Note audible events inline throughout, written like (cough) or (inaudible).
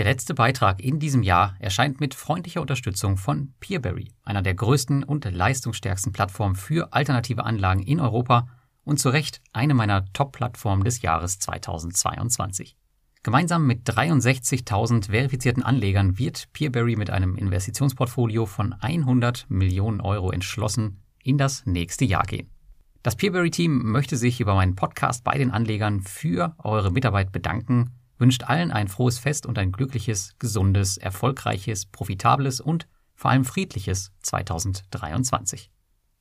Der letzte Beitrag in diesem Jahr erscheint mit freundlicher Unterstützung von Peerberry, einer der größten und leistungsstärksten Plattformen für alternative Anlagen in Europa und zu Recht eine meiner Top-Plattformen des Jahres 2022. Gemeinsam mit 63.000 verifizierten Anlegern wird Peerberry mit einem Investitionsportfolio von 100 Millionen Euro entschlossen in das nächste Jahr gehen. Das Peerberry-Team möchte sich über meinen Podcast bei den Anlegern für eure Mitarbeit bedanken, wünscht allen ein frohes Fest und ein glückliches, gesundes, erfolgreiches, profitables und vor allem friedliches 2023.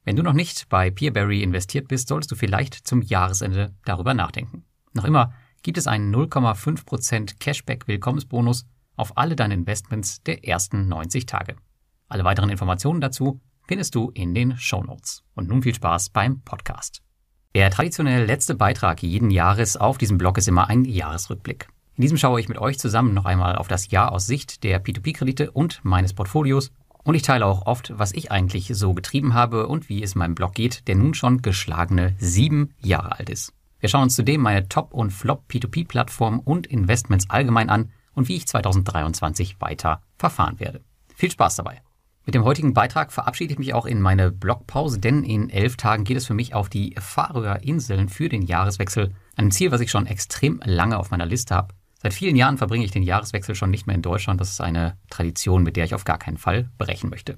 Wenn du noch nicht bei Peerberry investiert bist, solltest du vielleicht zum Jahresende darüber nachdenken. Noch immer gibt es einen 0,5% Cashback-Willkommensbonus auf alle deine Investments der ersten 90 Tage. Alle weiteren Informationen dazu findest du in den Show Notes. Und nun viel Spaß beim Podcast. Der traditionell letzte Beitrag jeden Jahres auf diesem Blog ist immer ein Jahresrückblick. In diesem schaue ich mit euch zusammen noch einmal auf das Jahr aus Sicht der P2P-Kredite und meines Portfolios und ich teile auch oft, was ich eigentlich so getrieben habe und wie es meinem Blog geht, der nun schon geschlagene sieben Jahre alt ist. Wir schauen uns zudem meine Top- und Flop-P2P-Plattformen und Investments allgemein an und wie ich 2023 weiter verfahren werde. Viel Spaß dabei! Mit dem heutigen Beitrag verabschiede ich mich auch in meine Blogpause, denn in elf Tagen geht es für mich auf die Färöer Inseln für den Jahreswechsel. Ein Ziel, was ich schon extrem lange auf meiner Liste habe. Seit vielen Jahren verbringe ich den Jahreswechsel schon nicht mehr in Deutschland. Das ist eine Tradition, mit der ich auf gar keinen Fall brechen möchte.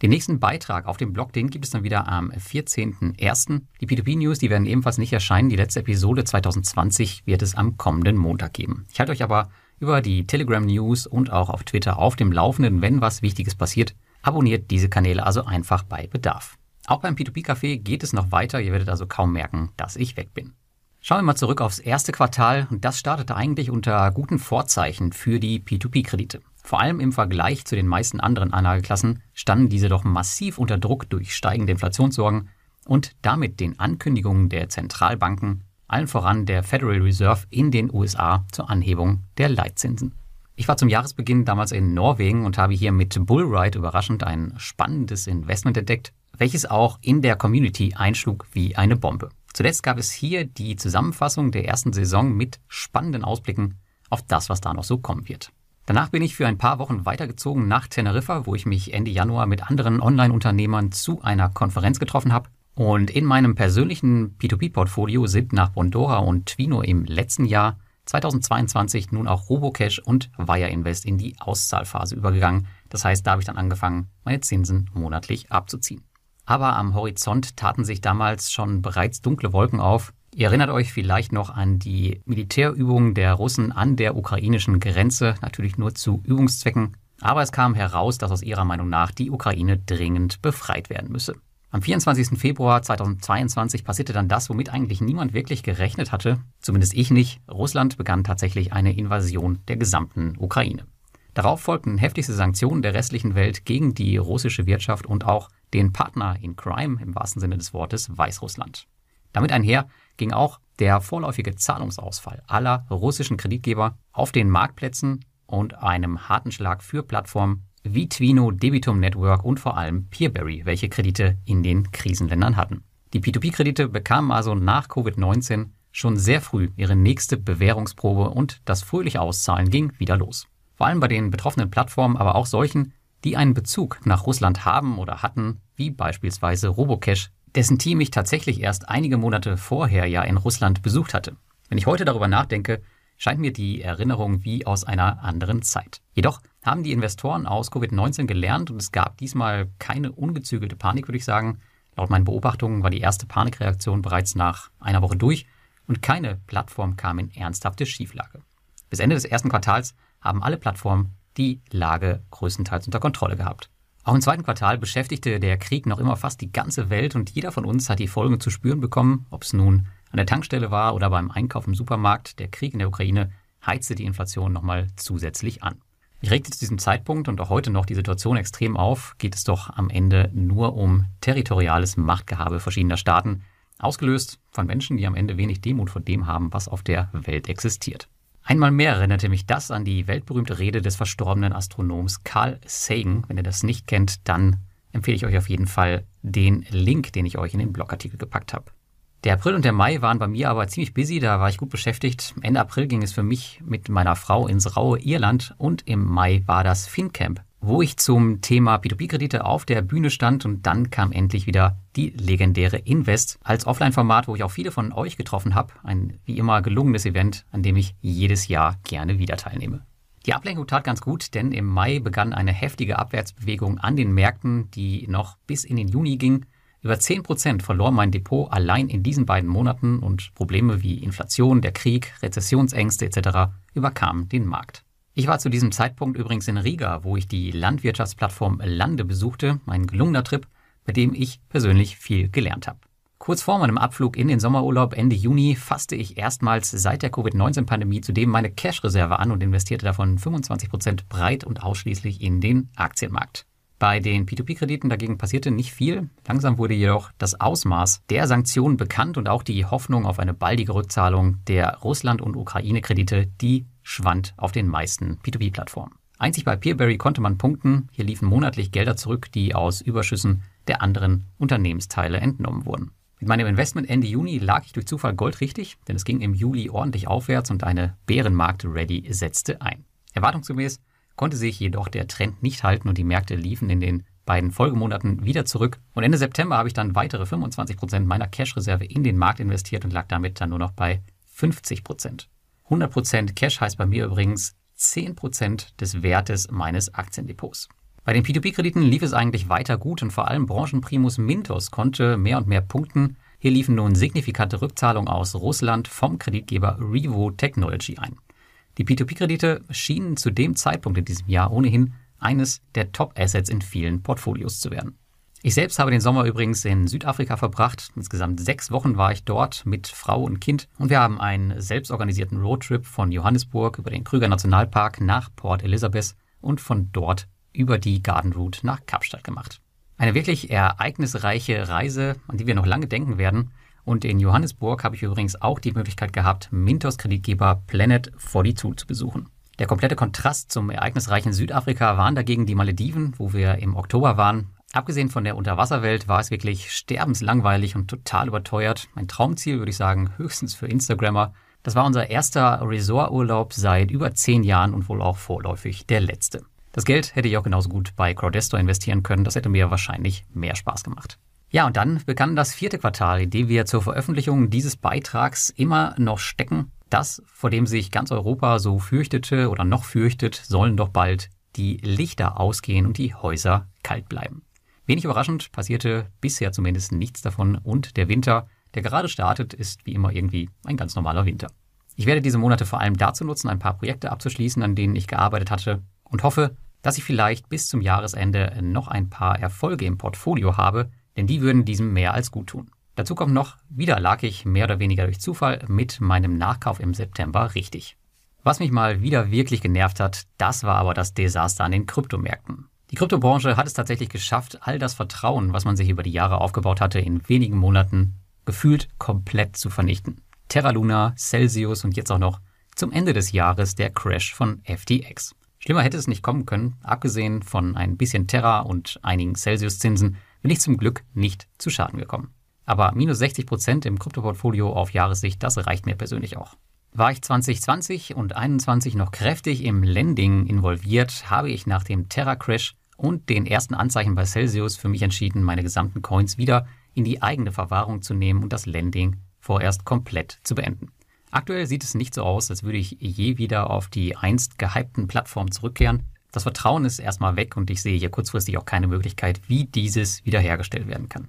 Den nächsten Beitrag auf dem Blog, den gibt es dann wieder am 14.01. Die P2P-News, die werden ebenfalls nicht erscheinen. Die letzte Episode 2020 wird es am kommenden Montag geben. Ich halte euch aber über die Telegram-News und auch auf Twitter auf dem Laufenden, wenn was Wichtiges passiert. Abonniert diese Kanäle also einfach bei Bedarf. Auch beim P2P-Café geht es noch weiter. Ihr werdet also kaum merken, dass ich weg bin. Schauen wir mal zurück aufs erste Quartal das startete eigentlich unter guten Vorzeichen für die P2P-Kredite. Vor allem im Vergleich zu den meisten anderen Anlageklassen standen diese doch massiv unter Druck durch steigende Inflationssorgen und damit den Ankündigungen der Zentralbanken, allen voran der Federal Reserve in den USA zur Anhebung der Leitzinsen. Ich war zum Jahresbeginn damals in Norwegen und habe hier mit Bullride überraschend ein spannendes Investment entdeckt, welches auch in der Community einschlug wie eine Bombe. Zuletzt gab es hier die Zusammenfassung der ersten Saison mit spannenden Ausblicken auf das, was da noch so kommen wird. Danach bin ich für ein paar Wochen weitergezogen nach Teneriffa, wo ich mich Ende Januar mit anderen Online-Unternehmern zu einer Konferenz getroffen habe. Und in meinem persönlichen P2P-Portfolio sind nach Bondora und Twino im letzten Jahr 2022 nun auch Robocash und Wire Invest in die Auszahlphase übergegangen. Das heißt, da habe ich dann angefangen, meine Zinsen monatlich abzuziehen. Aber am Horizont taten sich damals schon bereits dunkle Wolken auf. Ihr erinnert euch vielleicht noch an die Militärübungen der Russen an der ukrainischen Grenze, natürlich nur zu Übungszwecken. Aber es kam heraus, dass aus ihrer Meinung nach die Ukraine dringend befreit werden müsse. Am 24. Februar 2022 passierte dann das, womit eigentlich niemand wirklich gerechnet hatte, zumindest ich nicht. Russland begann tatsächlich eine Invasion der gesamten Ukraine. Darauf folgten heftigste Sanktionen der restlichen Welt gegen die russische Wirtschaft und auch den Partner in Crime im wahrsten Sinne des Wortes Weißrussland. Damit einher ging auch der vorläufige Zahlungsausfall aller russischen Kreditgeber auf den Marktplätzen und einem harten Schlag für Plattformen wie Twino, Debitum Network und vor allem Peerberry, welche Kredite in den Krisenländern hatten. Die P2P-Kredite bekamen also nach Covid-19 schon sehr früh ihre nächste Bewährungsprobe und das fröhliche Auszahlen ging wieder los. Vor allem bei den betroffenen Plattformen, aber auch solchen, die einen Bezug nach Russland haben oder hatten, wie beispielsweise Robocash, dessen Team ich tatsächlich erst einige Monate vorher ja in Russland besucht hatte. Wenn ich heute darüber nachdenke, scheint mir die Erinnerung wie aus einer anderen Zeit. Jedoch haben die Investoren aus Covid-19 gelernt und es gab diesmal keine ungezügelte Panik, würde ich sagen. Laut meinen Beobachtungen war die erste Panikreaktion bereits nach einer Woche durch und keine Plattform kam in ernsthafte Schieflage. Bis Ende des ersten Quartals haben alle Plattformen die Lage größtenteils unter Kontrolle gehabt. Auch im zweiten Quartal beschäftigte der Krieg noch immer fast die ganze Welt und jeder von uns hat die Folgen zu spüren bekommen, ob es nun an der Tankstelle war oder beim Einkauf im Supermarkt. Der Krieg in der Ukraine heizte die Inflation nochmal zusätzlich an. Ich regte zu diesem Zeitpunkt und auch heute noch die Situation extrem auf, geht es doch am Ende nur um territoriales Machtgehabe verschiedener Staaten, ausgelöst von Menschen, die am Ende wenig Demut vor dem haben, was auf der Welt existiert. Einmal mehr erinnerte mich das an die weltberühmte Rede des verstorbenen Astronoms Carl Sagan. Wenn ihr das nicht kennt, dann empfehle ich euch auf jeden Fall den Link, den ich euch in den Blogartikel gepackt habe. Der April und der Mai waren bei mir aber ziemlich busy, da war ich gut beschäftigt. Ende April ging es für mich mit meiner Frau ins raue Irland und im Mai war das FinCamp, wo ich zum Thema P2P-Kredite auf der Bühne stand und dann kam endlich wieder die legendäre Invest als Offline-Format, wo ich auch viele von euch getroffen habe. Ein wie immer gelungenes Event, an dem ich jedes Jahr gerne wieder teilnehme. Die Ablenkung tat ganz gut, denn im Mai begann eine heftige Abwärtsbewegung an den Märkten, die noch bis in den Juni ging. Über 10% verlor mein Depot allein in diesen beiden Monaten und Probleme wie Inflation, der Krieg, Rezessionsängste etc. überkamen den Markt. Ich war zu diesem Zeitpunkt übrigens in Riga, wo ich die Landwirtschaftsplattform Lande besuchte, ein gelungener Trip, bei dem ich persönlich viel gelernt habe. Kurz vor meinem Abflug in den Sommerurlaub Ende Juni fasste ich erstmals seit der Covid-19-Pandemie zudem meine Cash-Reserve an und investierte davon 25% breit und ausschließlich in den Aktienmarkt. Bei den P2P-Krediten dagegen passierte nicht viel. Langsam wurde jedoch das Ausmaß der Sanktionen bekannt und auch die Hoffnung auf eine baldige Rückzahlung der Russland- und Ukraine-Kredite, die schwand auf den meisten P2P-Plattformen. Einzig bei Peerberry konnte man punkten. Hier liefen monatlich Gelder zurück, die aus Überschüssen der anderen Unternehmensteile entnommen wurden. Mit meinem Investment Ende Juni lag ich durch Zufall goldrichtig, denn es ging im Juli ordentlich aufwärts und eine Bärenmarkt-Ready setzte ein. Erwartungsgemäß konnte sich jedoch der Trend nicht halten und die Märkte liefen in den beiden Folgemonaten wieder zurück. Und Ende September habe ich dann weitere 25 Prozent meiner Cash-Reserve in den Markt investiert und lag damit dann nur noch bei 50%. Prozent. 100 Prozent Cash heißt bei mir übrigens 10% des Wertes meines Aktiendepots. Bei den P2P-Krediten lief es eigentlich weiter gut und vor allem Branchenprimus Mintos konnte mehr und mehr punkten. Hier liefen nun signifikante Rückzahlungen aus Russland vom Kreditgeber Revo Technology ein. Die P2P-Kredite schienen zu dem Zeitpunkt in diesem Jahr ohnehin eines der Top-Assets in vielen Portfolios zu werden. Ich selbst habe den Sommer übrigens in Südafrika verbracht. Insgesamt sechs Wochen war ich dort mit Frau und Kind und wir haben einen selbstorganisierten Roadtrip von Johannesburg über den Krüger Nationalpark nach Port Elizabeth und von dort über die Garden Route nach Kapstadt gemacht. Eine wirklich ereignisreiche Reise, an die wir noch lange denken werden. Und in Johannesburg habe ich übrigens auch die Möglichkeit gehabt, Mintos Kreditgeber Planet 42 zu besuchen. Der komplette Kontrast zum ereignisreichen Südafrika waren dagegen die Malediven, wo wir im Oktober waren. Abgesehen von der Unterwasserwelt war es wirklich sterbenslangweilig und total überteuert. Ein Traumziel, würde ich sagen, (laughs) höchstens für Instagrammer. Das war unser erster Resorturlaub seit über zehn Jahren und wohl auch vorläufig der letzte. Das Geld hätte ich auch genauso gut bei Crowdesto investieren können. Das hätte mir wahrscheinlich mehr Spaß gemacht. Ja, und dann begann das vierte Quartal, in dem wir zur Veröffentlichung dieses Beitrags immer noch stecken. Das, vor dem sich ganz Europa so fürchtete oder noch fürchtet, sollen doch bald die Lichter ausgehen und die Häuser kalt bleiben. Wenig überraschend passierte bisher zumindest nichts davon und der Winter, der gerade startet, ist wie immer irgendwie ein ganz normaler Winter. Ich werde diese Monate vor allem dazu nutzen, ein paar Projekte abzuschließen, an denen ich gearbeitet hatte und hoffe, dass ich vielleicht bis zum Jahresende noch ein paar Erfolge im Portfolio habe, denn die würden diesem mehr als gut tun. Dazu kommt noch, wieder lag ich mehr oder weniger durch Zufall mit meinem Nachkauf im September richtig. Was mich mal wieder wirklich genervt hat, das war aber das Desaster an den Kryptomärkten. Die Kryptobranche hat es tatsächlich geschafft, all das Vertrauen, was man sich über die Jahre aufgebaut hatte, in wenigen Monaten gefühlt komplett zu vernichten. Terra Luna, Celsius und jetzt auch noch zum Ende des Jahres der Crash von FTX. Schlimmer hätte es nicht kommen können, abgesehen von ein bisschen Terra und einigen Celsius-Zinsen bin ich zum Glück nicht zu Schaden gekommen. Aber minus 60 Prozent im Kryptoportfolio auf Jahressicht, das reicht mir persönlich auch. War ich 2020 und 2021 noch kräftig im Lending involviert, habe ich nach dem Terra-Crash und den ersten Anzeichen bei Celsius für mich entschieden, meine gesamten Coins wieder in die eigene Verwahrung zu nehmen und das Lending vorerst komplett zu beenden. Aktuell sieht es nicht so aus, als würde ich je wieder auf die einst gehypten Plattformen zurückkehren. Das Vertrauen ist erstmal weg und ich sehe hier kurzfristig auch keine Möglichkeit, wie dieses wiederhergestellt werden kann.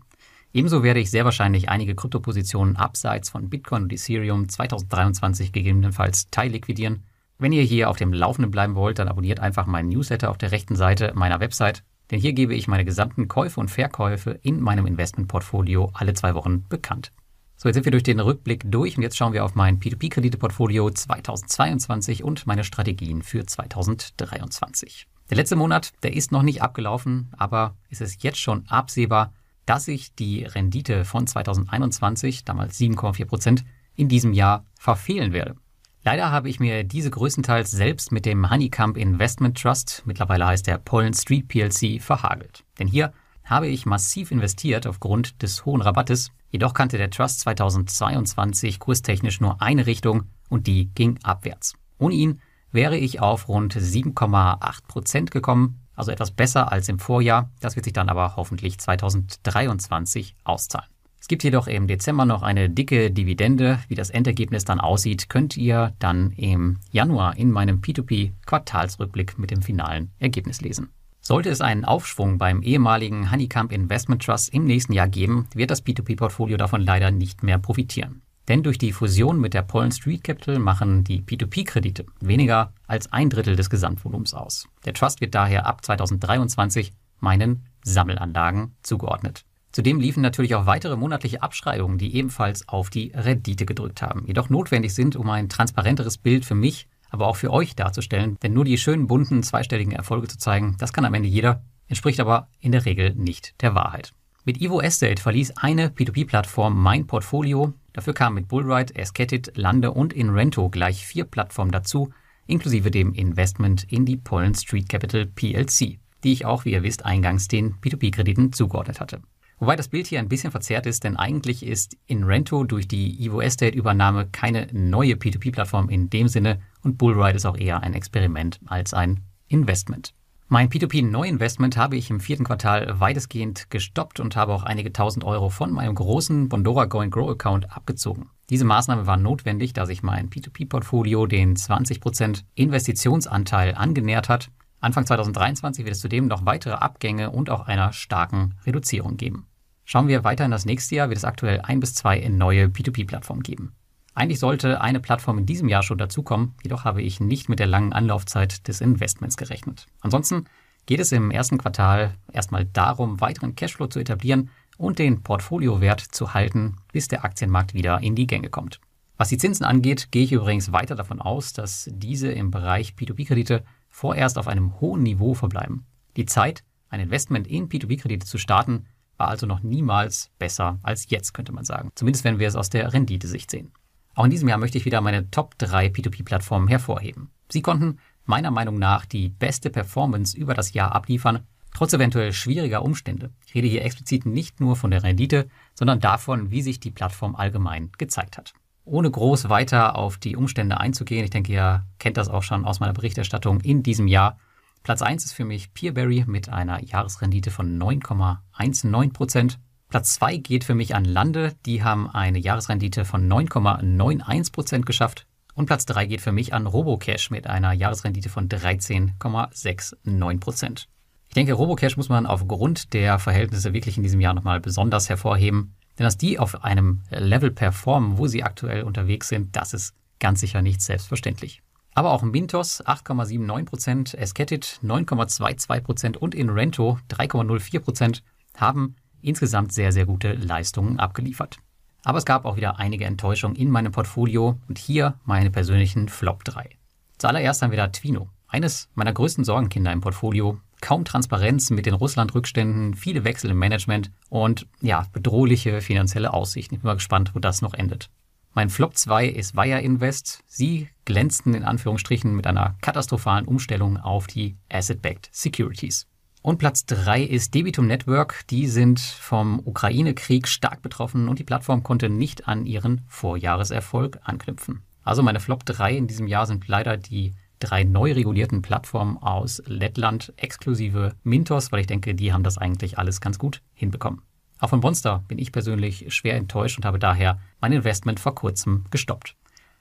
Ebenso werde ich sehr wahrscheinlich einige Kryptopositionen abseits von Bitcoin und Ethereum 2023 gegebenenfalls teilliquidieren. Wenn ihr hier auf dem Laufenden bleiben wollt, dann abonniert einfach meinen Newsletter auf der rechten Seite meiner Website, denn hier gebe ich meine gesamten Käufe und Verkäufe in meinem Investmentportfolio alle zwei Wochen bekannt. So, jetzt sind wir durch den Rückblick durch und jetzt schauen wir auf mein P2P-Krediteportfolio 2022 und meine Strategien für 2023. Der letzte Monat, der ist noch nicht abgelaufen, aber es ist jetzt schon absehbar, dass ich die Rendite von 2021, damals 7,4 Prozent, in diesem Jahr verfehlen werde. Leider habe ich mir diese größtenteils selbst mit dem Honeycomb Investment Trust, mittlerweile heißt der Pollen Street PLC, verhagelt. Denn hier habe ich massiv investiert aufgrund des hohen Rabattes. Jedoch kannte der Trust 2022 kurstechnisch nur eine Richtung und die ging abwärts. Ohne ihn wäre ich auf rund 7,8 Prozent gekommen, also etwas besser als im Vorjahr. Das wird sich dann aber hoffentlich 2023 auszahlen. Es gibt jedoch im Dezember noch eine dicke Dividende. Wie das Endergebnis dann aussieht, könnt ihr dann im Januar in meinem P2P Quartalsrückblick mit dem finalen Ergebnis lesen. Sollte es einen Aufschwung beim ehemaligen Honeycomb Investment Trust im nächsten Jahr geben, wird das P2P-Portfolio davon leider nicht mehr profitieren. Denn durch die Fusion mit der Pollen Street Capital machen die P2P-Kredite weniger als ein Drittel des Gesamtvolumens aus. Der Trust wird daher ab 2023 meinen Sammelanlagen zugeordnet. Zudem liefen natürlich auch weitere monatliche Abschreibungen, die ebenfalls auf die Rendite gedrückt haben, jedoch notwendig sind, um ein transparenteres Bild für mich, aber auch für euch darzustellen, denn nur die schönen bunten zweistelligen Erfolge zu zeigen, das kann am Ende jeder, entspricht aber in der Regel nicht der Wahrheit. Mit Evo Estate verließ eine P2P-Plattform mein Portfolio. Dafür kamen mit Bullride, Esketit, Lande und Inrento gleich vier Plattformen dazu, inklusive dem Investment in die Pollen Street Capital PLC, die ich auch, wie ihr wisst, eingangs den P2P-Krediten zugeordnet hatte. Wobei das Bild hier ein bisschen verzerrt ist, denn eigentlich ist Inrento durch die Evo Estate Übernahme keine neue P2P-Plattform in dem Sinne und Bullride ist auch eher ein Experiment als ein Investment. Mein P2P-Neuinvestment habe ich im vierten Quartal weitestgehend gestoppt und habe auch einige tausend Euro von meinem großen Bondora Go Grow Account abgezogen. Diese Maßnahme war notwendig, da sich mein P2P-Portfolio den 20% Investitionsanteil angenähert hat. Anfang 2023 wird es zudem noch weitere Abgänge und auch einer starken Reduzierung geben. Schauen wir weiter in das nächste Jahr, wird es aktuell ein bis zwei neue P2P-Plattformen geben. Eigentlich sollte eine Plattform in diesem Jahr schon dazukommen, jedoch habe ich nicht mit der langen Anlaufzeit des Investments gerechnet. Ansonsten geht es im ersten Quartal erstmal darum, weiteren Cashflow zu etablieren und den Portfoliowert zu halten, bis der Aktienmarkt wieder in die Gänge kommt. Was die Zinsen angeht, gehe ich übrigens weiter davon aus, dass diese im Bereich P2P-Kredite vorerst auf einem hohen Niveau verbleiben. Die Zeit, ein Investment in P2P-Kredite zu starten, war also noch niemals besser als jetzt, könnte man sagen. Zumindest wenn wir es aus der Renditesicht sehen. Auch in diesem Jahr möchte ich wieder meine Top 3 P2P-Plattformen hervorheben. Sie konnten meiner Meinung nach die beste Performance über das Jahr abliefern, trotz eventuell schwieriger Umstände. Ich rede hier explizit nicht nur von der Rendite, sondern davon, wie sich die Plattform allgemein gezeigt hat. Ohne groß weiter auf die Umstände einzugehen, ich denke, ihr kennt das auch schon aus meiner Berichterstattung in diesem Jahr, Platz 1 ist für mich Peerberry mit einer Jahresrendite von 9,19%. Platz 2 geht für mich an Lande, die haben eine Jahresrendite von 9,91% geschafft. Und Platz 3 geht für mich an Robocash mit einer Jahresrendite von 13,69%. Ich denke, Robocash muss man aufgrund der Verhältnisse wirklich in diesem Jahr nochmal besonders hervorheben. Denn dass die auf einem Level performen, wo sie aktuell unterwegs sind, das ist ganz sicher nicht selbstverständlich. Aber auch Mintos 8,79%, Esketit 9,22% und Inrento 3,04% haben insgesamt sehr, sehr gute Leistungen abgeliefert. Aber es gab auch wieder einige Enttäuschungen in meinem Portfolio und hier meine persönlichen Flop 3. Zuallererst haben wir da Twino, eines meiner größten Sorgenkinder im Portfolio. Kaum Transparenz mit den Russland-Rückständen, viele Wechsel im Management und ja, bedrohliche finanzielle Aussichten. Ich bin mal gespannt, wo das noch endet. Mein Flop 2 ist Wire Invest. Sie glänzten in Anführungsstrichen mit einer katastrophalen Umstellung auf die Asset-Backed Securities. Und Platz 3 ist Debitum Network. Die sind vom Ukraine-Krieg stark betroffen und die Plattform konnte nicht an ihren Vorjahreserfolg anknüpfen. Also meine Flop 3 in diesem Jahr sind leider die drei neu regulierten Plattformen aus Lettland exklusive Mintos, weil ich denke, die haben das eigentlich alles ganz gut hinbekommen. Auch von Monster bin ich persönlich schwer enttäuscht und habe daher mein Investment vor kurzem gestoppt.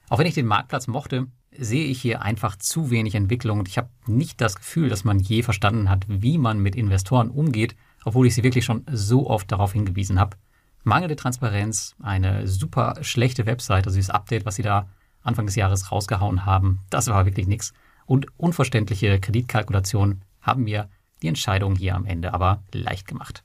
Auch wenn ich den Marktplatz mochte, sehe ich hier einfach zu wenig Entwicklung und ich habe nicht das Gefühl, dass man je verstanden hat, wie man mit Investoren umgeht, obwohl ich sie wirklich schon so oft darauf hingewiesen habe. Mangelnde Transparenz, eine super schlechte Website, also dieses Update, was sie da Anfang des Jahres rausgehauen haben, das war wirklich nichts. Und unverständliche Kreditkalkulationen haben mir die Entscheidung hier am Ende aber leicht gemacht.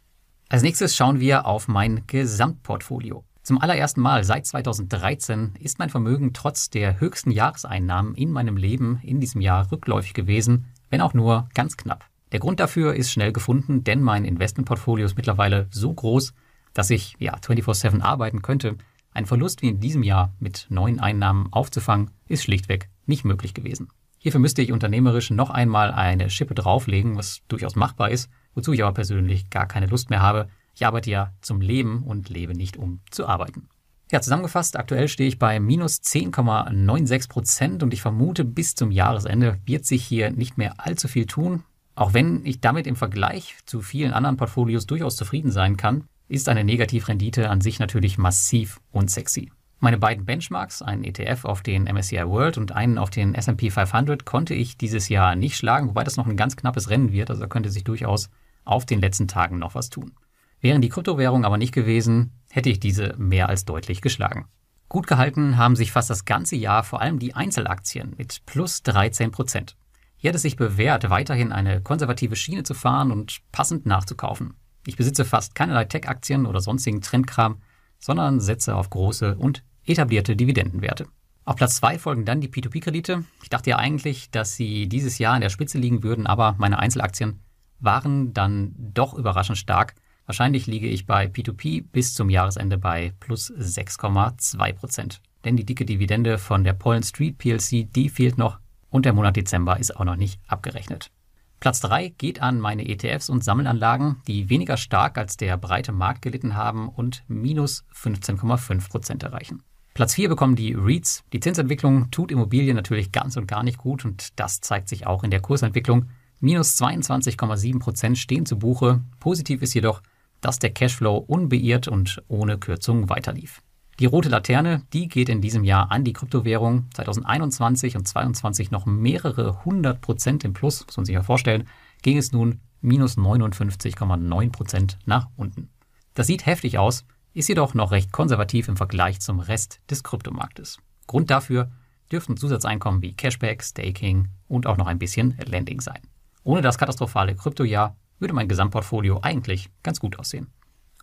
Als nächstes schauen wir auf mein Gesamtportfolio. Zum allerersten Mal seit 2013 ist mein Vermögen trotz der höchsten Jahreseinnahmen in meinem Leben in diesem Jahr rückläufig gewesen, wenn auch nur ganz knapp. Der Grund dafür ist schnell gefunden, denn mein Investmentportfolio ist mittlerweile so groß, dass ich ja 24/7 arbeiten könnte. Ein Verlust wie in diesem Jahr mit neuen Einnahmen aufzufangen, ist schlichtweg nicht möglich gewesen. Hierfür müsste ich unternehmerisch noch einmal eine Schippe drauflegen, was durchaus machbar ist, wozu ich aber persönlich gar keine Lust mehr habe. Ich arbeite ja zum Leben und lebe nicht um zu arbeiten. Ja, zusammengefasst, aktuell stehe ich bei minus 10,96 Prozent und ich vermute, bis zum Jahresende wird sich hier nicht mehr allzu viel tun. Auch wenn ich damit im Vergleich zu vielen anderen Portfolios durchaus zufrieden sein kann, ist eine Negativrendite an sich natürlich massiv unsexy. Meine beiden Benchmarks, einen ETF auf den MSCI World und einen auf den S&P 500, konnte ich dieses Jahr nicht schlagen, wobei das noch ein ganz knappes Rennen wird, also könnte sich durchaus auf den letzten Tagen noch was tun. Wären die Kryptowährungen aber nicht gewesen, hätte ich diese mehr als deutlich geschlagen. Gut gehalten haben sich fast das ganze Jahr vor allem die Einzelaktien mit plus 13 Prozent. Hier hat es sich bewährt, weiterhin eine konservative Schiene zu fahren und passend nachzukaufen. Ich besitze fast keinerlei Tech-Aktien oder sonstigen Trendkram, sondern setze auf große und etablierte Dividendenwerte. Auf Platz 2 folgen dann die P2P-Kredite. Ich dachte ja eigentlich, dass sie dieses Jahr in der Spitze liegen würden, aber meine Einzelaktien waren dann doch überraschend stark. Wahrscheinlich liege ich bei P2P bis zum Jahresende bei plus 6,2 Prozent. Denn die dicke Dividende von der Pollen Street PLC, die fehlt noch und der Monat Dezember ist auch noch nicht abgerechnet. Platz 3 geht an meine ETFs und Sammelanlagen, die weniger stark als der breite Markt gelitten haben und minus 15,5 Prozent erreichen. Platz 4 bekommen die REITs. Die Zinsentwicklung tut Immobilien natürlich ganz und gar nicht gut und das zeigt sich auch in der Kursentwicklung. Minus 22,7 Prozent stehen zu Buche. Positiv ist jedoch, dass der Cashflow unbeirrt und ohne Kürzung weiterlief. Die rote Laterne, die geht in diesem Jahr an die Kryptowährung. 2021 und 2022 noch mehrere hundert Prozent im Plus, muss man sich ja vorstellen, ging es nun minus 59,9 Prozent nach unten. Das sieht heftig aus, ist jedoch noch recht konservativ im Vergleich zum Rest des Kryptomarktes. Grund dafür dürften Zusatzeinkommen wie Cashback, Staking und auch noch ein bisschen Lending sein. Ohne das katastrophale Kryptojahr würde mein Gesamtportfolio eigentlich ganz gut aussehen.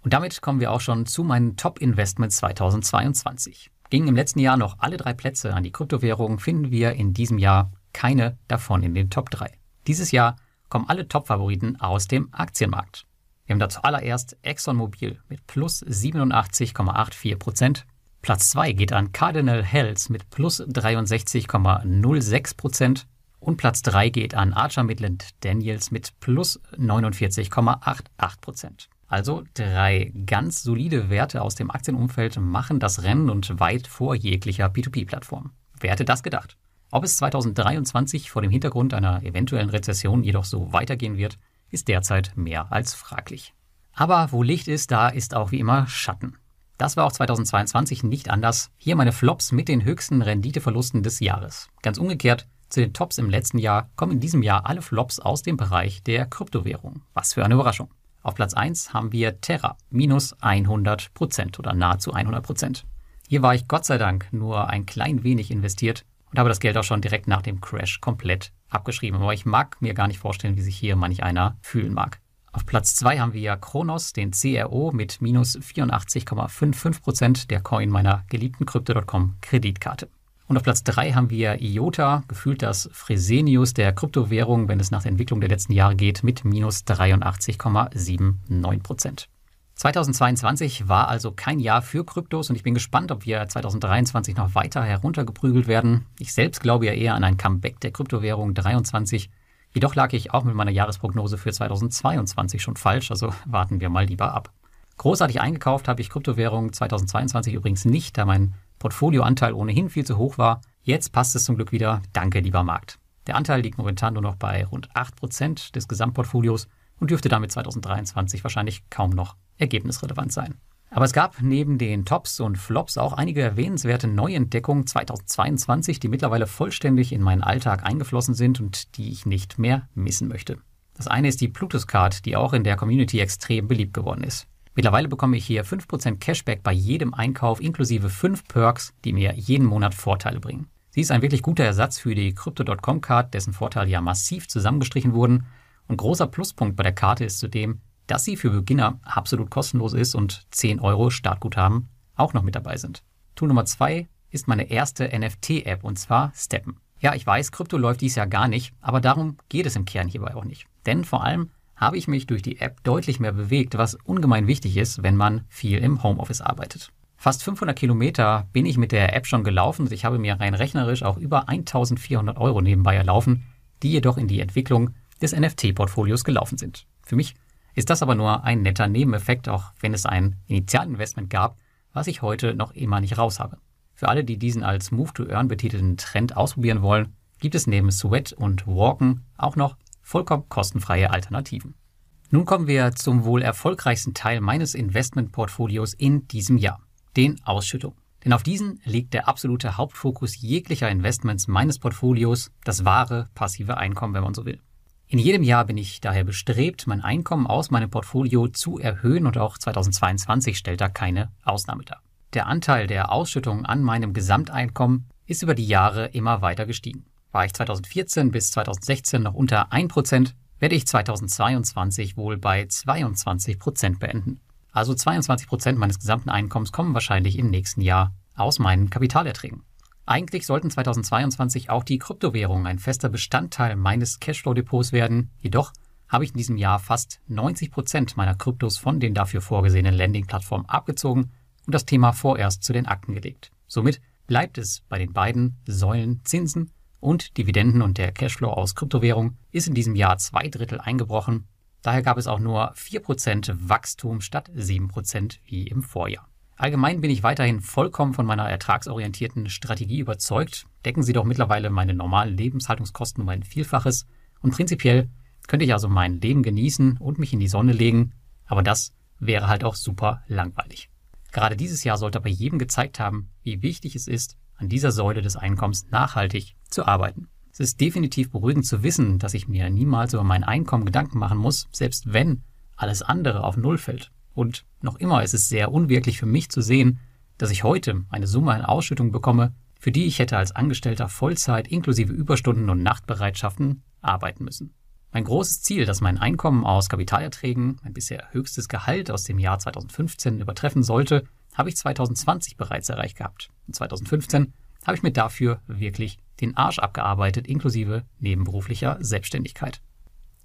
Und damit kommen wir auch schon zu meinen Top-Investments 2022. Gingen im letzten Jahr noch alle drei Plätze an die Kryptowährungen, finden wir in diesem Jahr keine davon in den Top 3. Dieses Jahr kommen alle Top-Favoriten aus dem Aktienmarkt. Wir haben da zuallererst ExxonMobil mit plus 87,84 Prozent. Platz 2 geht an Cardinal Health mit plus 63,06 Prozent. Und Platz 3 geht an Archer Midland Daniels mit plus 49,88 Prozent. Also drei ganz solide Werte aus dem Aktienumfeld machen das Rennen und weit vor jeglicher P2P-Plattform. Wer hätte das gedacht? Ob es 2023 vor dem Hintergrund einer eventuellen Rezession jedoch so weitergehen wird, ist derzeit mehr als fraglich. Aber wo Licht ist, da ist auch wie immer Schatten. Das war auch 2022 nicht anders. Hier meine Flops mit den höchsten Renditeverlusten des Jahres. Ganz umgekehrt, zu den Tops im letzten Jahr kommen in diesem Jahr alle Flops aus dem Bereich der Kryptowährung. Was für eine Überraschung. Auf Platz 1 haben wir Terra, minus 100 Prozent oder nahezu 100 Prozent. Hier war ich Gott sei Dank nur ein klein wenig investiert und habe das Geld auch schon direkt nach dem Crash komplett abgeschrieben. Aber ich mag mir gar nicht vorstellen, wie sich hier manch einer fühlen mag. Auf Platz 2 haben wir Kronos, den CRO mit minus 84,55 Prozent der Coin meiner geliebten Crypto.com Kreditkarte. Und auf Platz 3 haben wir IOTA, gefühlt das Fresenius der Kryptowährung, wenn es nach der Entwicklung der letzten Jahre geht, mit minus 83,79 Prozent. 2022 war also kein Jahr für Kryptos und ich bin gespannt, ob wir 2023 noch weiter heruntergeprügelt werden. Ich selbst glaube ja eher an ein Comeback der Kryptowährung 23. Jedoch lag ich auch mit meiner Jahresprognose für 2022 schon falsch, also warten wir mal lieber ab. Großartig eingekauft habe ich Kryptowährung 2022 übrigens nicht, da mein Portfolioanteil ohnehin viel zu hoch war. Jetzt passt es zum Glück wieder. Danke, lieber Markt. Der Anteil liegt momentan nur noch bei rund 8% des Gesamtportfolios und dürfte damit 2023 wahrscheinlich kaum noch ergebnisrelevant sein. Aber es gab neben den Tops und Flops auch einige erwähnenswerte Neuentdeckungen 2022, die mittlerweile vollständig in meinen Alltag eingeflossen sind und die ich nicht mehr missen möchte. Das eine ist die Plutus Card, die auch in der Community extrem beliebt geworden ist. Mittlerweile bekomme ich hier 5% Cashback bei jedem Einkauf inklusive 5 Perks, die mir jeden Monat Vorteile bringen. Sie ist ein wirklich guter Ersatz für die Crypto.com Card, dessen Vorteile ja massiv zusammengestrichen wurden. Und großer Pluspunkt bei der Karte ist zudem, dass sie für Beginner absolut kostenlos ist und 10 Euro Startguthaben auch noch mit dabei sind. Tool Nummer 2 ist meine erste NFT-App und zwar Steppen. Ja, ich weiß, Krypto läuft dies Jahr gar nicht, aber darum geht es im Kern hierbei auch nicht. Denn vor allem habe ich mich durch die App deutlich mehr bewegt, was ungemein wichtig ist, wenn man viel im Homeoffice arbeitet. Fast 500 Kilometer bin ich mit der App schon gelaufen und ich habe mir rein rechnerisch auch über 1400 Euro nebenbei erlaufen, die jedoch in die Entwicklung des NFT-Portfolios gelaufen sind. Für mich ist das aber nur ein netter Nebeneffekt, auch wenn es ein Initialinvestment gab, was ich heute noch immer nicht raus habe. Für alle, die diesen als Move to Earn betitelten Trend ausprobieren wollen, gibt es neben Sweat und Walken auch noch vollkommen kostenfreie Alternativen. Nun kommen wir zum wohl erfolgreichsten Teil meines Investmentportfolios in diesem Jahr, den Ausschüttungen. Denn auf diesen liegt der absolute Hauptfokus jeglicher Investments meines Portfolios, das wahre passive Einkommen, wenn man so will. In jedem Jahr bin ich daher bestrebt, mein Einkommen aus meinem Portfolio zu erhöhen und auch 2022 stellt da keine Ausnahme dar. Der Anteil der Ausschüttungen an meinem Gesamteinkommen ist über die Jahre immer weiter gestiegen. War ich 2014 bis 2016 noch unter 1%, werde ich 2022 wohl bei 22% beenden. Also 22% meines gesamten Einkommens kommen wahrscheinlich im nächsten Jahr aus meinen Kapitalerträgen. Eigentlich sollten 2022 auch die Kryptowährungen ein fester Bestandteil meines Cashflow-Depots werden. Jedoch habe ich in diesem Jahr fast 90 Prozent meiner Kryptos von den dafür vorgesehenen Landing-Plattformen abgezogen und das Thema vorerst zu den Akten gelegt. Somit bleibt es bei den beiden Säulen Zinsen und Dividenden und der Cashflow aus Kryptowährung ist in diesem Jahr zwei Drittel eingebrochen. Daher gab es auch nur 4% Wachstum statt 7% wie im Vorjahr. Allgemein bin ich weiterhin vollkommen von meiner ertragsorientierten Strategie überzeugt, decken sie doch mittlerweile meine normalen Lebenshaltungskosten um ein Vielfaches und prinzipiell könnte ich also mein Leben genießen und mich in die Sonne legen, aber das wäre halt auch super langweilig. Gerade dieses Jahr sollte aber jedem gezeigt haben, wie wichtig es ist, an dieser Säule des Einkommens nachhaltig zu arbeiten. Es ist definitiv beruhigend zu wissen, dass ich mir niemals über mein Einkommen Gedanken machen muss, selbst wenn alles andere auf Null fällt. Und noch immer ist es sehr unwirklich für mich zu sehen, dass ich heute eine Summe an Ausschüttung bekomme, für die ich hätte als Angestellter Vollzeit inklusive Überstunden und Nachtbereitschaften arbeiten müssen. Mein großes Ziel, das mein Einkommen aus Kapitalerträgen, mein bisher höchstes Gehalt aus dem Jahr 2015 übertreffen sollte, habe ich 2020 bereits erreicht gehabt. Und 2015 habe ich mir dafür wirklich den Arsch abgearbeitet, inklusive nebenberuflicher Selbstständigkeit.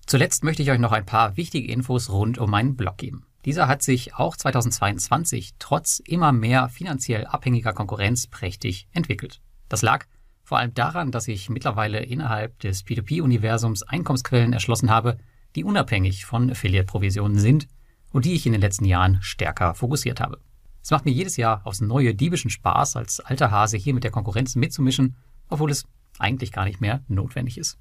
Zuletzt möchte ich euch noch ein paar wichtige Infos rund um meinen Blog geben. Dieser hat sich auch 2022 trotz immer mehr finanziell abhängiger Konkurrenz prächtig entwickelt. Das lag vor allem daran, dass ich mittlerweile innerhalb des P2P-Universums Einkommensquellen erschlossen habe, die unabhängig von Affiliate-Provisionen sind und die ich in den letzten Jahren stärker fokussiert habe. Es macht mir jedes Jahr aufs neue diebischen Spaß, als alter Hase hier mit der Konkurrenz mitzumischen, obwohl es eigentlich gar nicht mehr notwendig ist.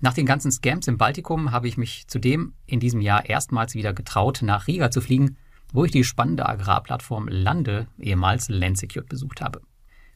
Nach den ganzen Scams im Baltikum habe ich mich zudem in diesem Jahr erstmals wieder getraut, nach Riga zu fliegen, wo ich die spannende Agrarplattform Lande, ehemals Landsecure, besucht habe.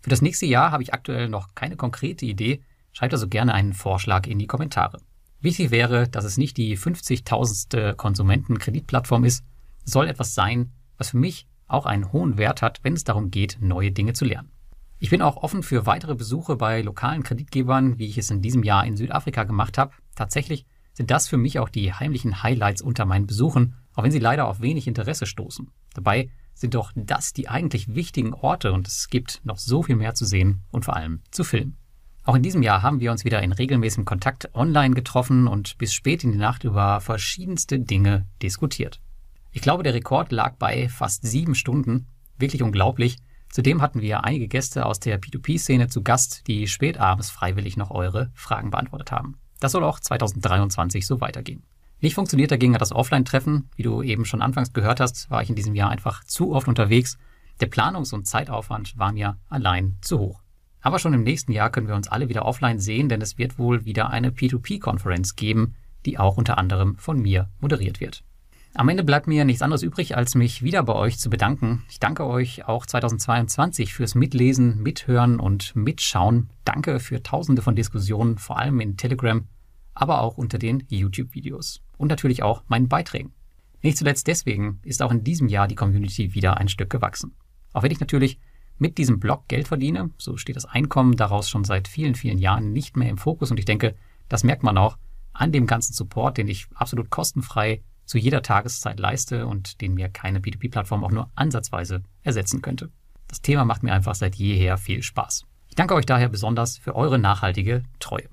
Für das nächste Jahr habe ich aktuell noch keine konkrete Idee, schreibt also gerne einen Vorschlag in die Kommentare. Wichtig wäre, dass es nicht die 50.000. Konsumentenkreditplattform ist, es soll etwas sein, was für mich auch einen hohen Wert hat, wenn es darum geht, neue Dinge zu lernen. Ich bin auch offen für weitere Besuche bei lokalen Kreditgebern, wie ich es in diesem Jahr in Südafrika gemacht habe. Tatsächlich sind das für mich auch die heimlichen Highlights unter meinen Besuchen, auch wenn sie leider auf wenig Interesse stoßen. Dabei sind doch das die eigentlich wichtigen Orte und es gibt noch so viel mehr zu sehen und vor allem zu filmen. Auch in diesem Jahr haben wir uns wieder in regelmäßigem Kontakt online getroffen und bis spät in die Nacht über verschiedenste Dinge diskutiert. Ich glaube, der Rekord lag bei fast sieben Stunden. Wirklich unglaublich. Zudem hatten wir einige Gäste aus der P2P-Szene zu Gast, die spätabends freiwillig noch eure Fragen beantwortet haben. Das soll auch 2023 so weitergehen. Nicht funktioniert dagegen das Offline-Treffen. Wie du eben schon anfangs gehört hast, war ich in diesem Jahr einfach zu oft unterwegs. Der Planungs- und Zeitaufwand war mir allein zu hoch. Aber schon im nächsten Jahr können wir uns alle wieder offline sehen, denn es wird wohl wieder eine P2P-Konferenz geben, die auch unter anderem von mir moderiert wird. Am Ende bleibt mir nichts anderes übrig, als mich wieder bei euch zu bedanken. Ich danke euch auch 2022 fürs Mitlesen, Mithören und Mitschauen. Danke für tausende von Diskussionen, vor allem in Telegram, aber auch unter den YouTube-Videos. Und natürlich auch meinen Beiträgen. Nicht zuletzt deswegen ist auch in diesem Jahr die Community wieder ein Stück gewachsen. Auch wenn ich natürlich mit diesem Blog Geld verdiene, so steht das Einkommen daraus schon seit vielen, vielen Jahren nicht mehr im Fokus und ich denke, das merkt man auch an dem ganzen Support, den ich absolut kostenfrei zu jeder Tageszeit leiste und den mir keine P2P-Plattform auch nur ansatzweise ersetzen könnte. Das Thema macht mir einfach seit jeher viel Spaß. Ich danke euch daher besonders für eure nachhaltige Treue.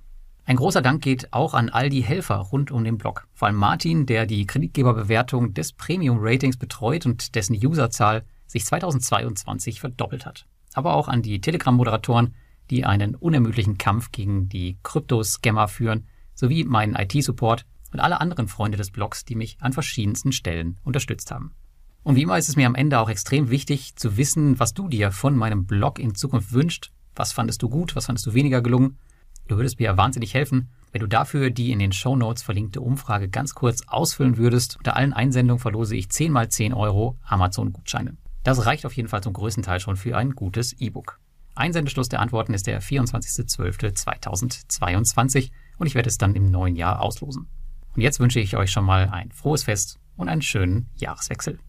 Ein großer Dank geht auch an all die Helfer rund um den Blog. Vor allem Martin, der die Kreditgeberbewertung des Premium-Ratings betreut und dessen Userzahl sich 2022 verdoppelt hat. Aber auch an die Telegram-Moderatoren, die einen unermüdlichen Kampf gegen die Krypto-Scammer führen, sowie meinen IT-Support, und alle anderen Freunde des Blogs, die mich an verschiedensten Stellen unterstützt haben. Und wie immer ist es mir am Ende auch extrem wichtig zu wissen, was du dir von meinem Blog in Zukunft wünscht. Was fandest du gut, was fandest du weniger gelungen? Du würdest mir wahnsinnig helfen, wenn du dafür die in den Show Notes verlinkte Umfrage ganz kurz ausfüllen würdest. Unter allen Einsendungen verlose ich 10 mal 10 Euro Amazon-Gutscheine. Das reicht auf jeden Fall zum größten Teil schon für ein gutes E-Book. Einsendeschluss der Antworten ist der 24.12.2022 und ich werde es dann im neuen Jahr auslosen. Und jetzt wünsche ich euch schon mal ein frohes Fest und einen schönen Jahreswechsel.